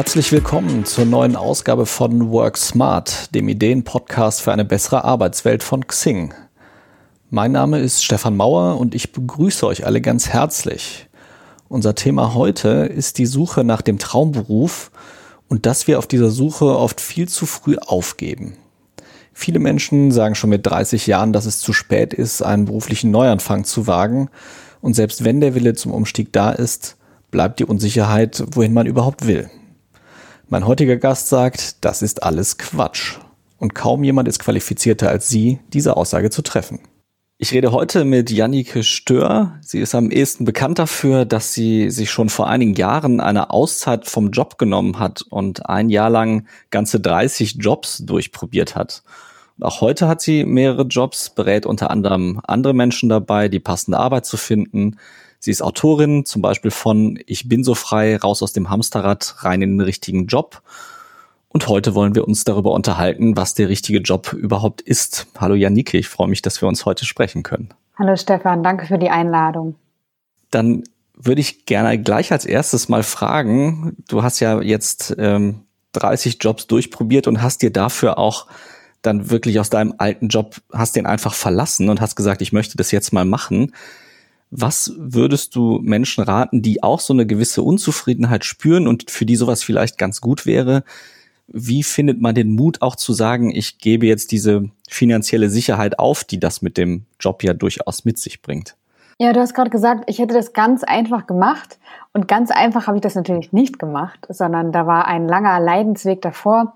Herzlich willkommen zur neuen Ausgabe von Work Smart, dem Ideen-Podcast für eine bessere Arbeitswelt von Xing. Mein Name ist Stefan Mauer und ich begrüße euch alle ganz herzlich. Unser Thema heute ist die Suche nach dem Traumberuf und dass wir auf dieser Suche oft viel zu früh aufgeben. Viele Menschen sagen schon mit 30 Jahren, dass es zu spät ist, einen beruflichen Neuanfang zu wagen. Und selbst wenn der Wille zum Umstieg da ist, bleibt die Unsicherheit, wohin man überhaupt will. Mein heutiger Gast sagt, das ist alles Quatsch. Und kaum jemand ist qualifizierter als Sie, diese Aussage zu treffen. Ich rede heute mit Jannike Stör. Sie ist am ehesten bekannt dafür, dass sie sich schon vor einigen Jahren eine Auszeit vom Job genommen hat und ein Jahr lang ganze 30 Jobs durchprobiert hat. Auch heute hat sie mehrere Jobs, berät unter anderem andere Menschen dabei, die passende Arbeit zu finden. Sie ist Autorin, zum Beispiel von Ich bin so frei, raus aus dem Hamsterrad, rein in den richtigen Job. Und heute wollen wir uns darüber unterhalten, was der richtige Job überhaupt ist. Hallo Janike, ich freue mich, dass wir uns heute sprechen können. Hallo Stefan, danke für die Einladung. Dann würde ich gerne gleich als erstes mal fragen, du hast ja jetzt ähm, 30 Jobs durchprobiert und hast dir dafür auch dann wirklich aus deinem alten Job, hast den einfach verlassen und hast gesagt, ich möchte das jetzt mal machen. Was würdest du Menschen raten, die auch so eine gewisse Unzufriedenheit spüren und für die sowas vielleicht ganz gut wäre? Wie findet man den Mut auch zu sagen, ich gebe jetzt diese finanzielle Sicherheit auf, die das mit dem Job ja durchaus mit sich bringt? Ja, du hast gerade gesagt, ich hätte das ganz einfach gemacht. Und ganz einfach habe ich das natürlich nicht gemacht, sondern da war ein langer Leidensweg davor.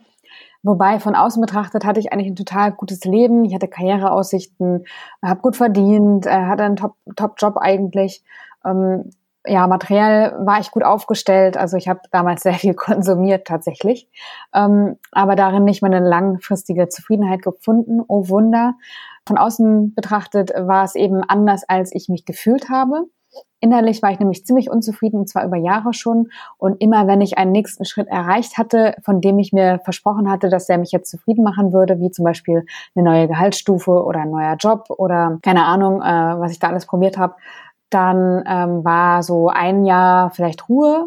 Wobei von außen betrachtet hatte ich eigentlich ein total gutes Leben. Ich hatte Karriereaussichten, habe gut verdient, äh, hatte einen Top-Job Top eigentlich. Ähm, ja, materiell war ich gut aufgestellt. Also ich habe damals sehr viel konsumiert tatsächlich, ähm, aber darin nicht meine langfristige Zufriedenheit gefunden. Oh Wunder. Von außen betrachtet war es eben anders, als ich mich gefühlt habe. Innerlich war ich nämlich ziemlich unzufrieden, und zwar über Jahre schon. Und immer wenn ich einen nächsten Schritt erreicht hatte, von dem ich mir versprochen hatte, dass der mich jetzt zufrieden machen würde, wie zum Beispiel eine neue Gehaltsstufe oder ein neuer Job oder keine Ahnung, äh, was ich da alles probiert habe, dann ähm, war so ein Jahr vielleicht Ruhe.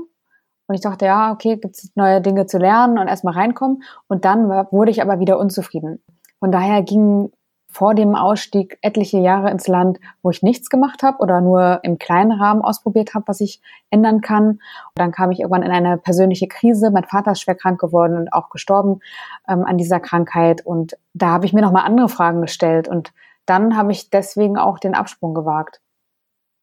Und ich dachte, ja, okay, gibt es neue Dinge zu lernen und erstmal reinkommen. Und dann wurde ich aber wieder unzufrieden. Von daher ging vor dem Ausstieg etliche Jahre ins Land, wo ich nichts gemacht habe oder nur im kleinen Rahmen ausprobiert habe, was ich ändern kann. Und dann kam ich irgendwann in eine persönliche Krise. Mein Vater ist schwer krank geworden und auch gestorben ähm, an dieser Krankheit. Und da habe ich mir nochmal andere Fragen gestellt. Und dann habe ich deswegen auch den Absprung gewagt.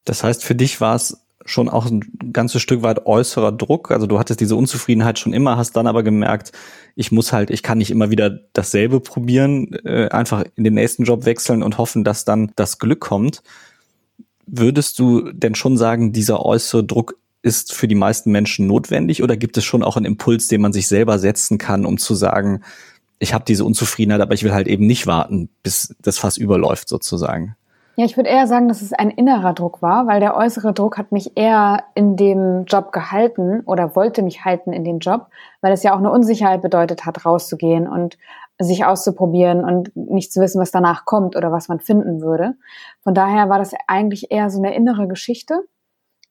Das heißt, für dich war es schon auch ein ganzes Stück weit äußerer Druck. Also du hattest diese Unzufriedenheit schon immer, hast dann aber gemerkt, ich muss halt, ich kann nicht immer wieder dasselbe probieren, äh, einfach in den nächsten Job wechseln und hoffen, dass dann das Glück kommt. Würdest du denn schon sagen, dieser äußere Druck ist für die meisten Menschen notwendig oder gibt es schon auch einen Impuls, den man sich selber setzen kann, um zu sagen, ich habe diese Unzufriedenheit, aber ich will halt eben nicht warten, bis das Fass überläuft sozusagen? Ja, ich würde eher sagen, dass es ein innerer Druck war, weil der äußere Druck hat mich eher in dem Job gehalten oder wollte mich halten in dem Job, weil es ja auch eine Unsicherheit bedeutet hat, rauszugehen und sich auszuprobieren und nicht zu wissen, was danach kommt oder was man finden würde. Von daher war das eigentlich eher so eine innere Geschichte.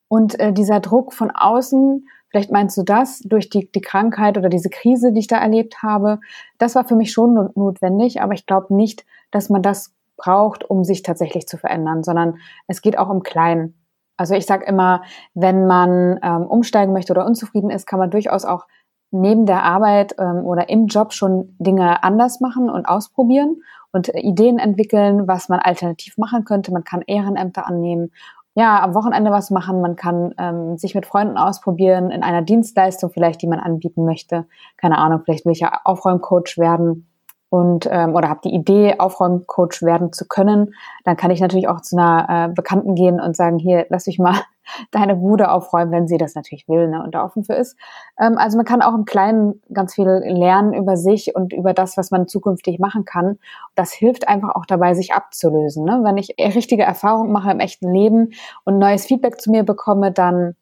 Und äh, dieser Druck von außen, vielleicht meinst du das, durch die, die Krankheit oder diese Krise, die ich da erlebt habe, das war für mich schon notwendig, aber ich glaube nicht, dass man das braucht, um sich tatsächlich zu verändern, sondern es geht auch im Kleinen. Also ich sage immer, wenn man ähm, umsteigen möchte oder unzufrieden ist, kann man durchaus auch neben der Arbeit ähm, oder im Job schon Dinge anders machen und ausprobieren und Ideen entwickeln, was man alternativ machen könnte. Man kann Ehrenämter annehmen, ja, am Wochenende was machen. Man kann ähm, sich mit Freunden ausprobieren in einer Dienstleistung vielleicht, die man anbieten möchte. Keine Ahnung, vielleicht will ich ja Aufräumcoach werden und ähm, oder habe die Idee, Aufräumcoach werden zu können, dann kann ich natürlich auch zu einer äh, Bekannten gehen und sagen, hier, lass mich mal deine Bude aufräumen, wenn sie das natürlich will ne, und da offen für ist. Ähm, also man kann auch im Kleinen ganz viel lernen über sich und über das, was man zukünftig machen kann. Das hilft einfach auch dabei, sich abzulösen. Ne? Wenn ich richtige Erfahrungen mache im echten Leben und neues Feedback zu mir bekomme, dann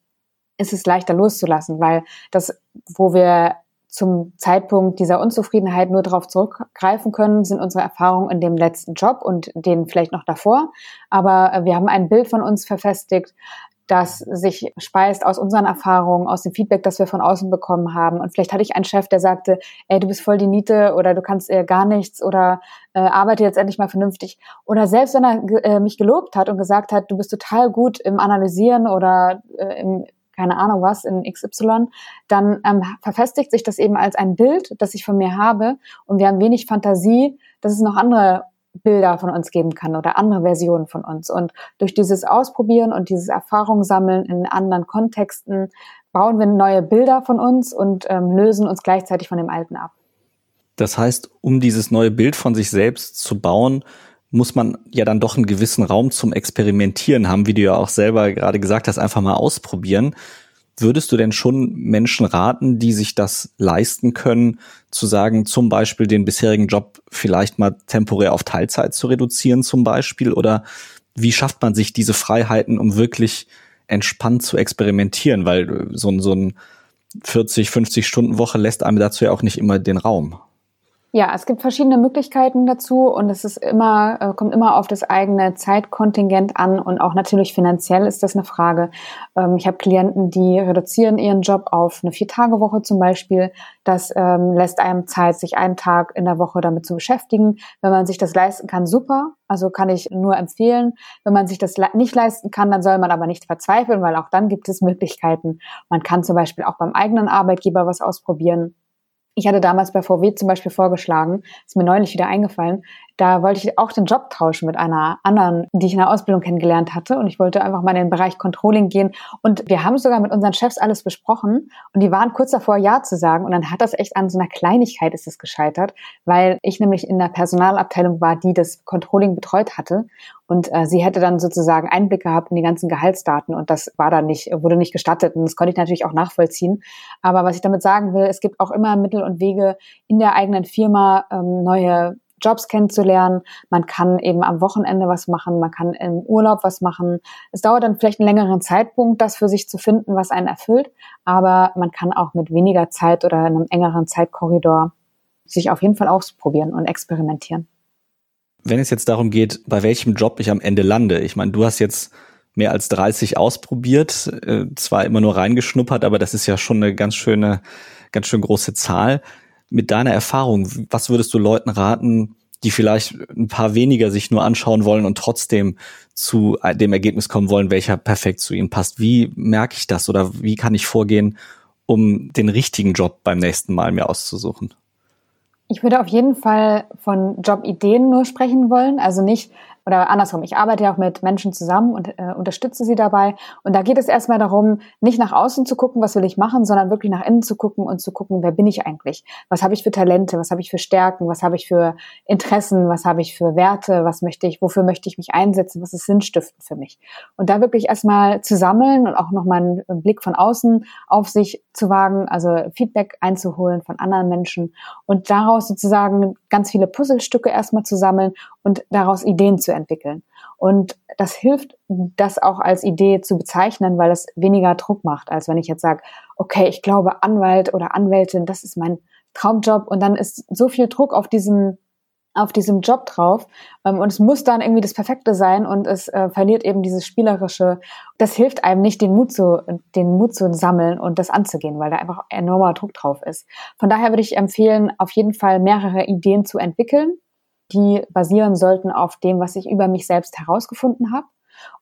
ist es leichter loszulassen, weil das, wo wir zum Zeitpunkt dieser Unzufriedenheit nur darauf zurückgreifen können, sind unsere Erfahrungen in dem letzten Job und den vielleicht noch davor. Aber äh, wir haben ein Bild von uns verfestigt, das sich speist aus unseren Erfahrungen, aus dem Feedback, das wir von außen bekommen haben. Und vielleicht hatte ich einen Chef, der sagte, ey, du bist voll die Niete oder du kannst äh, gar nichts oder äh, arbeite jetzt endlich mal vernünftig. Oder selbst wenn er äh, mich gelobt hat und gesagt hat, du bist total gut im Analysieren oder äh, im keine Ahnung was in XY, dann ähm, verfestigt sich das eben als ein Bild, das ich von mir habe und wir haben wenig Fantasie, dass es noch andere Bilder von uns geben kann oder andere Versionen von uns. Und durch dieses Ausprobieren und dieses Erfahrung sammeln in anderen Kontexten bauen wir neue Bilder von uns und ähm, lösen uns gleichzeitig von dem Alten ab. Das heißt, um dieses neue Bild von sich selbst zu bauen, muss man ja dann doch einen gewissen Raum zum Experimentieren haben, wie du ja auch selber gerade gesagt hast, einfach mal ausprobieren. Würdest du denn schon Menschen raten, die sich das leisten können, zu sagen, zum Beispiel den bisherigen Job vielleicht mal temporär auf Teilzeit zu reduzieren zum Beispiel? Oder wie schafft man sich diese Freiheiten, um wirklich entspannt zu experimentieren? Weil so ein, so ein 40, 50 Stunden Woche lässt einem dazu ja auch nicht immer den Raum. Ja, es gibt verschiedene Möglichkeiten dazu und es ist immer, äh, kommt immer auf das eigene Zeitkontingent an und auch natürlich finanziell ist das eine Frage. Ähm, ich habe Klienten, die reduzieren ihren Job auf eine Vier-Tage-Woche zum Beispiel. Das ähm, lässt einem Zeit, sich einen Tag in der Woche damit zu beschäftigen. Wenn man sich das leisten kann, super. Also kann ich nur empfehlen. Wenn man sich das nicht leisten kann, dann soll man aber nicht verzweifeln, weil auch dann gibt es Möglichkeiten. Man kann zum Beispiel auch beim eigenen Arbeitgeber was ausprobieren ich hatte damals bei VW zum Beispiel vorgeschlagen, ist mir neulich wieder eingefallen, da wollte ich auch den Job tauschen mit einer anderen, die ich in der Ausbildung kennengelernt hatte. Und ich wollte einfach mal in den Bereich Controlling gehen. Und wir haben sogar mit unseren Chefs alles besprochen. Und die waren kurz davor, Ja zu sagen. Und dann hat das echt an so einer Kleinigkeit ist es gescheitert, weil ich nämlich in der Personalabteilung war, die das Controlling betreut hatte. Und äh, sie hätte dann sozusagen Einblick gehabt in die ganzen Gehaltsdaten. Und das war dann nicht, wurde nicht gestattet. Und das konnte ich natürlich auch nachvollziehen. Aber was ich damit sagen will, es gibt auch immer Mittel und Wege in der eigenen Firma ähm, neue Jobs kennenzulernen. Man kann eben am Wochenende was machen, man kann im Urlaub was machen. Es dauert dann vielleicht einen längeren Zeitpunkt, das für sich zu finden, was einen erfüllt, aber man kann auch mit weniger Zeit oder einem engeren Zeitkorridor sich auf jeden Fall ausprobieren und experimentieren. Wenn es jetzt darum geht, bei welchem Job ich am Ende lande, ich meine, du hast jetzt mehr als 30 ausprobiert, äh, zwar immer nur reingeschnuppert, aber das ist ja schon eine ganz schöne, ganz schön große Zahl mit deiner Erfahrung, was würdest du Leuten raten, die vielleicht ein paar weniger sich nur anschauen wollen und trotzdem zu dem Ergebnis kommen wollen, welcher perfekt zu ihnen passt? Wie merke ich das oder wie kann ich vorgehen, um den richtigen Job beim nächsten Mal mir auszusuchen? Ich würde auf jeden Fall von Jobideen nur sprechen wollen, also nicht oder andersrum, ich arbeite ja auch mit Menschen zusammen und äh, unterstütze sie dabei. Und da geht es erstmal darum, nicht nach außen zu gucken, was will ich machen, sondern wirklich nach innen zu gucken und zu gucken, wer bin ich eigentlich? Was habe ich für Talente? Was habe ich für Stärken? Was habe ich für Interessen? Was habe ich für Werte? Was möchte ich, wofür möchte ich mich einsetzen? Was ist sinnstiftend für mich? Und da wirklich erstmal zu sammeln und auch nochmal einen Blick von außen auf sich zu wagen, also Feedback einzuholen von anderen Menschen und daraus sozusagen ganz viele Puzzlestücke erstmal zu sammeln und daraus Ideen zu entwickeln. Und das hilft, das auch als Idee zu bezeichnen, weil es weniger Druck macht, als wenn ich jetzt sage, okay, ich glaube, Anwalt oder Anwältin, das ist mein Traumjob und dann ist so viel Druck auf diesem auf diesem Job drauf ähm, und es muss dann irgendwie das Perfekte sein und es äh, verliert eben dieses spielerische. Das hilft einem nicht, den Mut zu den Mut zu sammeln und das anzugehen, weil da einfach enormer Druck drauf ist. Von daher würde ich empfehlen, auf jeden Fall mehrere Ideen zu entwickeln die basieren sollten auf dem, was ich über mich selbst herausgefunden habe.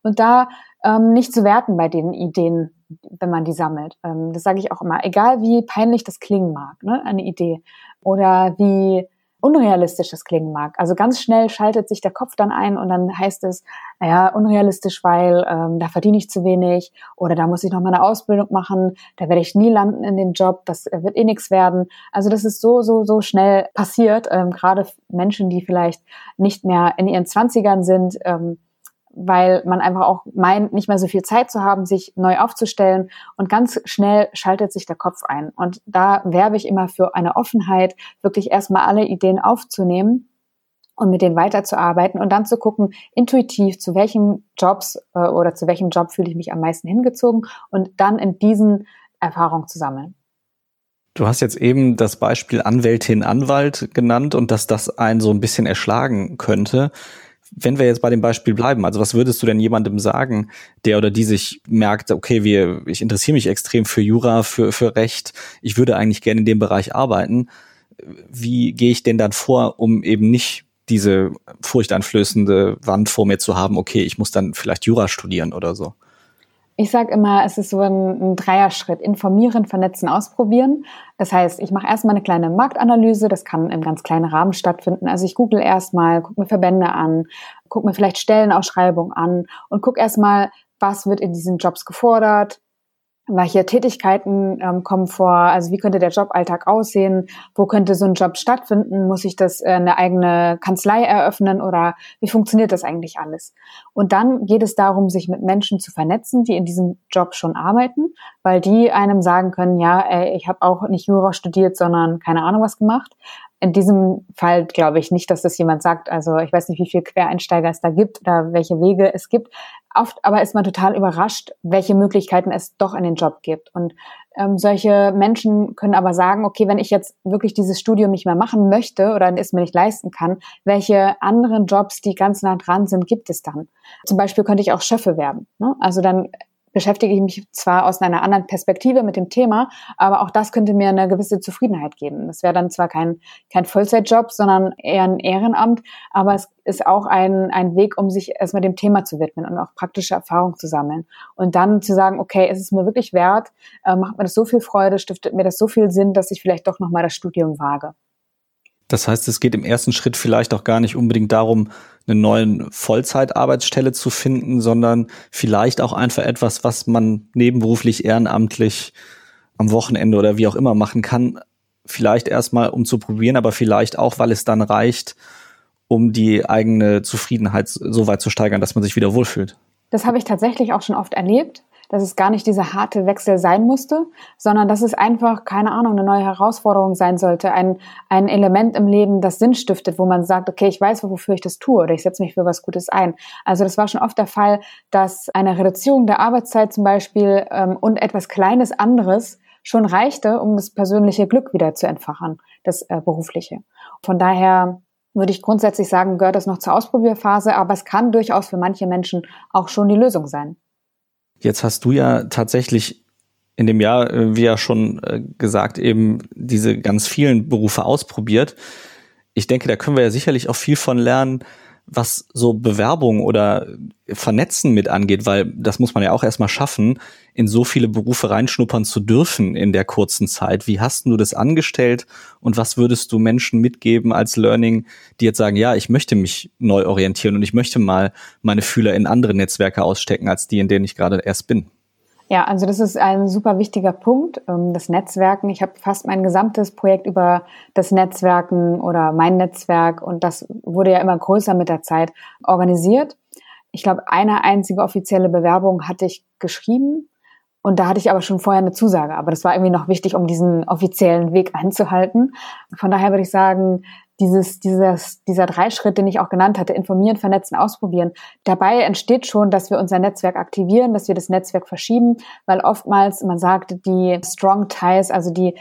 Und da ähm, nicht zu werten bei den Ideen, wenn man die sammelt. Ähm, das sage ich auch immer. Egal wie peinlich das klingen mag, ne, eine Idee. Oder wie unrealistisch das klingen mag. Also ganz schnell schaltet sich der Kopf dann ein und dann heißt es, naja, unrealistisch, weil ähm, da verdiene ich zu wenig oder da muss ich noch mal eine Ausbildung machen, da werde ich nie landen in dem Job, das wird eh nichts werden. Also das ist so, so, so schnell passiert, ähm, gerade Menschen, die vielleicht nicht mehr in ihren Zwanzigern sind, ähm, weil man einfach auch meint, nicht mehr so viel Zeit zu haben, sich neu aufzustellen und ganz schnell schaltet sich der Kopf ein. Und da werbe ich immer für eine Offenheit, wirklich erstmal alle Ideen aufzunehmen und mit denen weiterzuarbeiten und dann zu gucken, intuitiv, zu welchen Jobs äh, oder zu welchem Job fühle ich mich am meisten hingezogen und dann in diesen Erfahrungen zu sammeln. Du hast jetzt eben das Beispiel Anwältin, Anwalt genannt und dass das einen so ein bisschen erschlagen könnte. Wenn wir jetzt bei dem Beispiel bleiben, also was würdest du denn jemandem sagen, der oder die sich merkt, okay, wir, ich interessiere mich extrem für Jura, für, für Recht, ich würde eigentlich gerne in dem Bereich arbeiten. Wie gehe ich denn dann vor, um eben nicht diese furchteinflößende Wand vor mir zu haben, okay, ich muss dann vielleicht Jura studieren oder so? Ich sage immer, es ist so ein, ein Dreierschritt. Informieren, vernetzen, ausprobieren. Das heißt, ich mache erstmal eine kleine Marktanalyse. Das kann im ganz kleinen Rahmen stattfinden. Also ich google erstmal, gucke mir Verbände an, gucke mir vielleicht Stellenausschreibungen an und gucke erstmal, was wird in diesen Jobs gefordert, welche Tätigkeiten ähm, kommen vor? Also wie könnte der Joballtag aussehen? Wo könnte so ein Job stattfinden? Muss ich das äh, eine eigene Kanzlei eröffnen oder wie funktioniert das eigentlich alles? Und dann geht es darum, sich mit Menschen zu vernetzen, die in diesem Job schon arbeiten, weil die einem sagen können, ja, ey, ich habe auch nicht Jura studiert, sondern keine Ahnung was gemacht. In diesem Fall glaube ich nicht, dass das jemand sagt. Also ich weiß nicht, wie viele Quereinsteiger es da gibt oder welche Wege es gibt. Oft aber ist man total überrascht, welche Möglichkeiten es doch in den Job gibt. Und ähm, solche Menschen können aber sagen, okay, wenn ich jetzt wirklich dieses Studium nicht mehr machen möchte oder es mir nicht leisten kann, welche anderen Jobs, die ganz nah dran sind, gibt es dann? Zum Beispiel könnte ich auch Schöffe werden. Ne? Also dann beschäftige ich mich zwar aus einer anderen Perspektive mit dem Thema, aber auch das könnte mir eine gewisse Zufriedenheit geben. Das wäre dann zwar kein, kein Vollzeitjob, sondern eher ein Ehrenamt, aber es ist auch ein, ein Weg, um sich erstmal dem Thema zu widmen und auch praktische Erfahrung zu sammeln. Und dann zu sagen, okay, es ist mir wirklich wert, äh, macht mir das so viel Freude, stiftet mir das so viel Sinn, dass ich vielleicht doch nochmal das Studium wage. Das heißt, es geht im ersten Schritt vielleicht auch gar nicht unbedingt darum, eine neue Vollzeitarbeitsstelle zu finden, sondern vielleicht auch einfach etwas, was man nebenberuflich, ehrenamtlich am Wochenende oder wie auch immer machen kann. Vielleicht erstmal, um zu probieren, aber vielleicht auch, weil es dann reicht, um die eigene Zufriedenheit so weit zu steigern, dass man sich wieder wohlfühlt. Das habe ich tatsächlich auch schon oft erlebt dass es gar nicht dieser harte Wechsel sein musste, sondern dass es einfach, keine Ahnung, eine neue Herausforderung sein sollte, ein, ein Element im Leben, das Sinn stiftet, wo man sagt, okay, ich weiß, wofür ich das tue oder ich setze mich für was Gutes ein. Also das war schon oft der Fall, dass eine Reduzierung der Arbeitszeit zum Beispiel ähm, und etwas Kleines anderes schon reichte, um das persönliche Glück wieder zu entfachen, das äh, berufliche. Von daher würde ich grundsätzlich sagen, gehört das noch zur Ausprobierphase, aber es kann durchaus für manche Menschen auch schon die Lösung sein. Jetzt hast du ja tatsächlich in dem Jahr, äh, wie ja schon äh, gesagt, eben diese ganz vielen Berufe ausprobiert. Ich denke, da können wir ja sicherlich auch viel von lernen, was so Bewerbung oder Vernetzen mit angeht, weil das muss man ja auch erstmal schaffen, in so viele Berufe reinschnuppern zu dürfen in der kurzen Zeit. Wie hast du das angestellt und was würdest du Menschen mitgeben als Learning, die jetzt sagen, ja, ich möchte mich neu orientieren und ich möchte mal meine Fühler in andere Netzwerke ausstecken als die, in denen ich gerade erst bin? Ja, also das ist ein super wichtiger Punkt, ähm, das Netzwerken. Ich habe fast mein gesamtes Projekt über das Netzwerken oder mein Netzwerk und das wurde ja immer größer mit der Zeit organisiert. Ich glaube, eine einzige offizielle Bewerbung hatte ich geschrieben und da hatte ich aber schon vorher eine Zusage. Aber das war irgendwie noch wichtig, um diesen offiziellen Weg einzuhalten. Von daher würde ich sagen, dieses, dieses, dieser Dreischritt, den ich auch genannt hatte, informieren, vernetzen, ausprobieren. Dabei entsteht schon, dass wir unser Netzwerk aktivieren, dass wir das Netzwerk verschieben, weil oftmals, man sagt, die Strong Ties, also die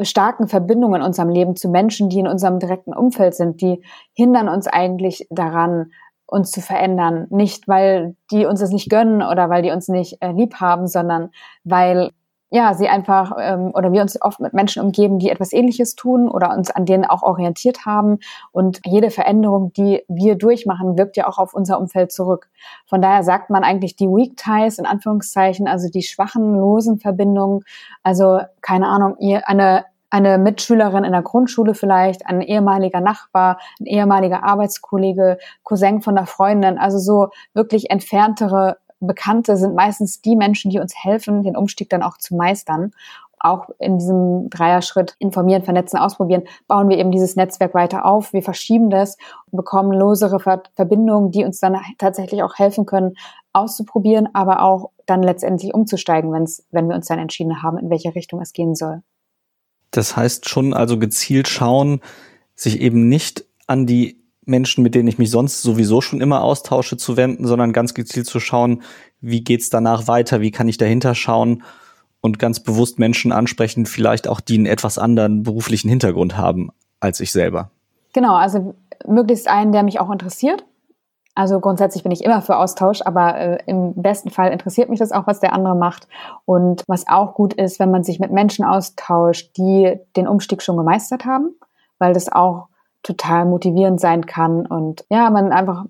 starken Verbindungen in unserem Leben zu Menschen, die in unserem direkten Umfeld sind, die hindern uns eigentlich daran, uns zu verändern. Nicht, weil die uns das nicht gönnen oder weil die uns nicht äh, lieb haben, sondern weil ja, sie einfach ähm, oder wir uns oft mit Menschen umgeben, die etwas Ähnliches tun oder uns an denen auch orientiert haben. Und jede Veränderung, die wir durchmachen, wirkt ja auch auf unser Umfeld zurück. Von daher sagt man eigentlich die Weak Ties in Anführungszeichen, also die schwachen, losen Verbindungen. Also keine Ahnung, ihr eine eine Mitschülerin in der Grundschule vielleicht, ein ehemaliger Nachbar, ein ehemaliger Arbeitskollege, Cousin von der Freundin, also so wirklich entferntere Bekannte sind meistens die Menschen, die uns helfen, den Umstieg dann auch zu meistern. Auch in diesem Dreierschritt informieren, vernetzen, ausprobieren, bauen wir eben dieses Netzwerk weiter auf. Wir verschieben das und bekommen losere Verbindungen, die uns dann tatsächlich auch helfen können, auszuprobieren, aber auch dann letztendlich umzusteigen, wenn's, wenn wir uns dann entschieden haben, in welche Richtung es gehen soll. Das heißt schon also gezielt schauen, sich eben nicht an die Menschen, mit denen ich mich sonst sowieso schon immer austausche, zu wenden, sondern ganz gezielt zu schauen, wie geht's danach weiter, wie kann ich dahinter schauen und ganz bewusst Menschen ansprechen, vielleicht auch die einen etwas anderen beruflichen Hintergrund haben als ich selber. Genau, also möglichst einen, der mich auch interessiert. Also grundsätzlich bin ich immer für Austausch, aber äh, im besten Fall interessiert mich das auch, was der andere macht. Und was auch gut ist, wenn man sich mit Menschen austauscht, die den Umstieg schon gemeistert haben, weil das auch total motivierend sein kann und ja, man einfach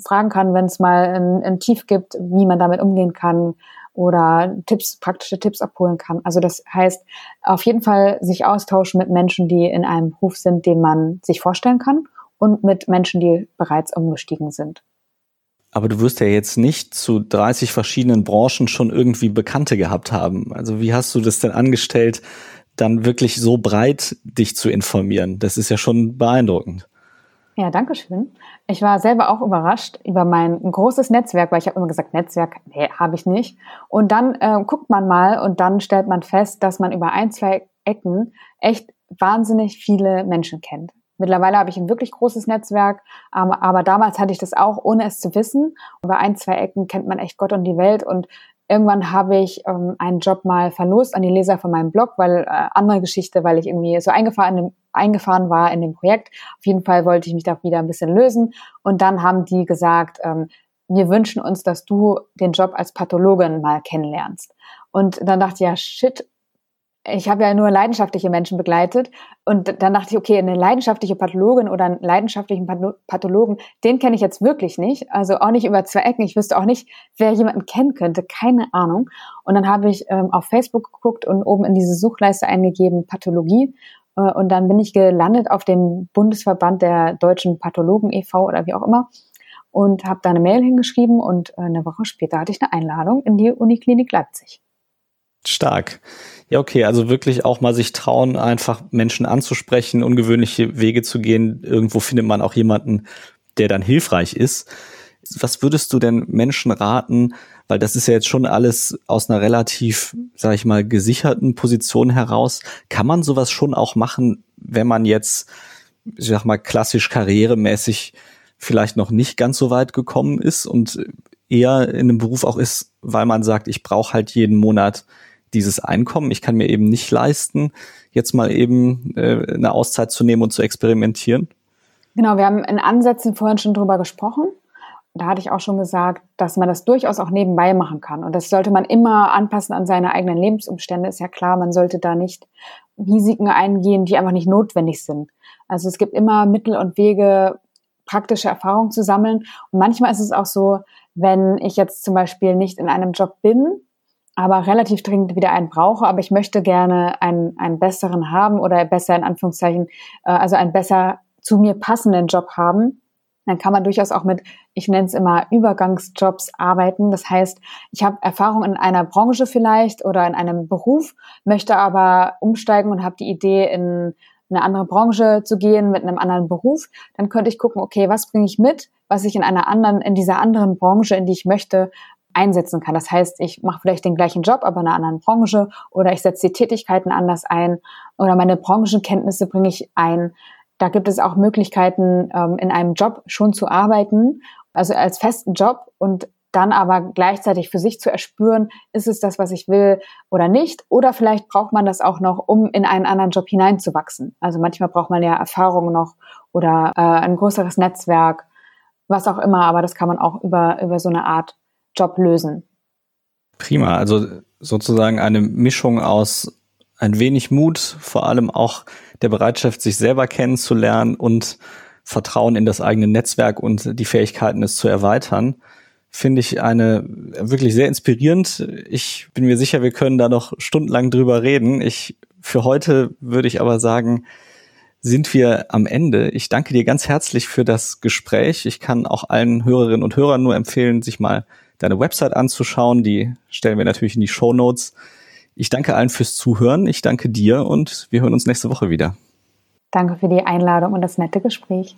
fragen kann, wenn es mal ein, ein Tief gibt, wie man damit umgehen kann oder Tipps, praktische Tipps abholen kann. Also das heißt, auf jeden Fall sich austauschen mit Menschen, die in einem Beruf sind, den man sich vorstellen kann und mit Menschen, die bereits umgestiegen sind. Aber du wirst ja jetzt nicht zu 30 verschiedenen Branchen schon irgendwie Bekannte gehabt haben. Also wie hast du das denn angestellt, dann wirklich so breit dich zu informieren? Das ist ja schon beeindruckend. Ja, danke schön. Ich war selber auch überrascht über mein großes Netzwerk, weil ich habe immer gesagt, Netzwerk, nee, habe ich nicht. Und dann äh, guckt man mal und dann stellt man fest, dass man über ein, zwei Ecken echt wahnsinnig viele Menschen kennt. Mittlerweile habe ich ein wirklich großes Netzwerk, aber, aber damals hatte ich das auch, ohne es zu wissen. Über ein, zwei Ecken kennt man echt Gott und die Welt und Irgendwann habe ich ähm, einen Job mal verlost an die Leser von meinem Blog, weil äh, andere Geschichte, weil ich irgendwie so eingefahren, eingefahren war in dem Projekt. Auf jeden Fall wollte ich mich da wieder ein bisschen lösen. Und dann haben die gesagt, ähm, wir wünschen uns, dass du den Job als Pathologin mal kennenlernst. Und dann dachte ich, ja, shit, ich habe ja nur leidenschaftliche Menschen begleitet und dann dachte ich, okay, eine leidenschaftliche Pathologin oder einen leidenschaftlichen Pathologen, den kenne ich jetzt wirklich nicht, also auch nicht über zwei Ecken. Ich wüsste auch nicht, wer jemanden kennen könnte, keine Ahnung. Und dann habe ich ähm, auf Facebook geguckt und oben in diese Suchleiste eingegeben Pathologie äh, und dann bin ich gelandet auf dem Bundesverband der deutschen Pathologen e.V. oder wie auch immer und habe da eine Mail hingeschrieben und äh, eine Woche später hatte ich eine Einladung in die Uniklinik Leipzig. Stark. Ja, okay, also wirklich auch mal sich trauen, einfach Menschen anzusprechen, ungewöhnliche Wege zu gehen. Irgendwo findet man auch jemanden, der dann hilfreich ist. Was würdest du denn Menschen raten? Weil das ist ja jetzt schon alles aus einer relativ, sag ich mal, gesicherten Position heraus. Kann man sowas schon auch machen, wenn man jetzt, ich sag mal, klassisch karrieremäßig vielleicht noch nicht ganz so weit gekommen ist und eher in einem Beruf auch ist, weil man sagt, ich brauche halt jeden Monat dieses Einkommen. Ich kann mir eben nicht leisten, jetzt mal eben äh, eine Auszeit zu nehmen und zu experimentieren. Genau, wir haben in Ansätzen vorhin schon drüber gesprochen. Da hatte ich auch schon gesagt, dass man das durchaus auch nebenbei machen kann. Und das sollte man immer anpassen an seine eigenen Lebensumstände. Ist ja klar, man sollte da nicht Risiken eingehen, die einfach nicht notwendig sind. Also es gibt immer Mittel und Wege, praktische Erfahrungen zu sammeln. Und manchmal ist es auch so, wenn ich jetzt zum Beispiel nicht in einem Job bin, aber relativ dringend wieder einen brauche, aber ich möchte gerne einen, einen besseren haben oder besser in Anführungszeichen, äh, also einen besser zu mir passenden Job haben, dann kann man durchaus auch mit, ich nenne es immer Übergangsjobs arbeiten. Das heißt, ich habe Erfahrung in einer Branche vielleicht oder in einem Beruf, möchte aber umsteigen und habe die Idee, in eine andere Branche zu gehen mit einem anderen Beruf. Dann könnte ich gucken, okay, was bringe ich mit, was ich in einer anderen, in dieser anderen Branche, in die ich möchte, einsetzen kann. Das heißt, ich mache vielleicht den gleichen Job, aber in einer anderen Branche oder ich setze die Tätigkeiten anders ein oder meine Branchenkenntnisse bringe ich ein. Da gibt es auch Möglichkeiten, ähm, in einem Job schon zu arbeiten, also als festen Job und dann aber gleichzeitig für sich zu erspüren, ist es das, was ich will oder nicht? Oder vielleicht braucht man das auch noch, um in einen anderen Job hineinzuwachsen. Also manchmal braucht man ja Erfahrung noch oder äh, ein größeres Netzwerk, was auch immer, aber das kann man auch über, über so eine Art Job lösen. Prima, also sozusagen eine Mischung aus ein wenig Mut, vor allem auch der Bereitschaft, sich selber kennenzulernen und Vertrauen in das eigene Netzwerk und die Fähigkeiten, es zu erweitern, finde ich eine wirklich sehr inspirierend. Ich bin mir sicher, wir können da noch stundenlang drüber reden. Ich für heute würde ich aber sagen, sind wir am Ende. Ich danke dir ganz herzlich für das Gespräch. Ich kann auch allen Hörerinnen und Hörern nur empfehlen, sich mal deine Website anzuschauen. Die stellen wir natürlich in die Show Notes. Ich danke allen fürs Zuhören. Ich danke dir und wir hören uns nächste Woche wieder. Danke für die Einladung und das nette Gespräch.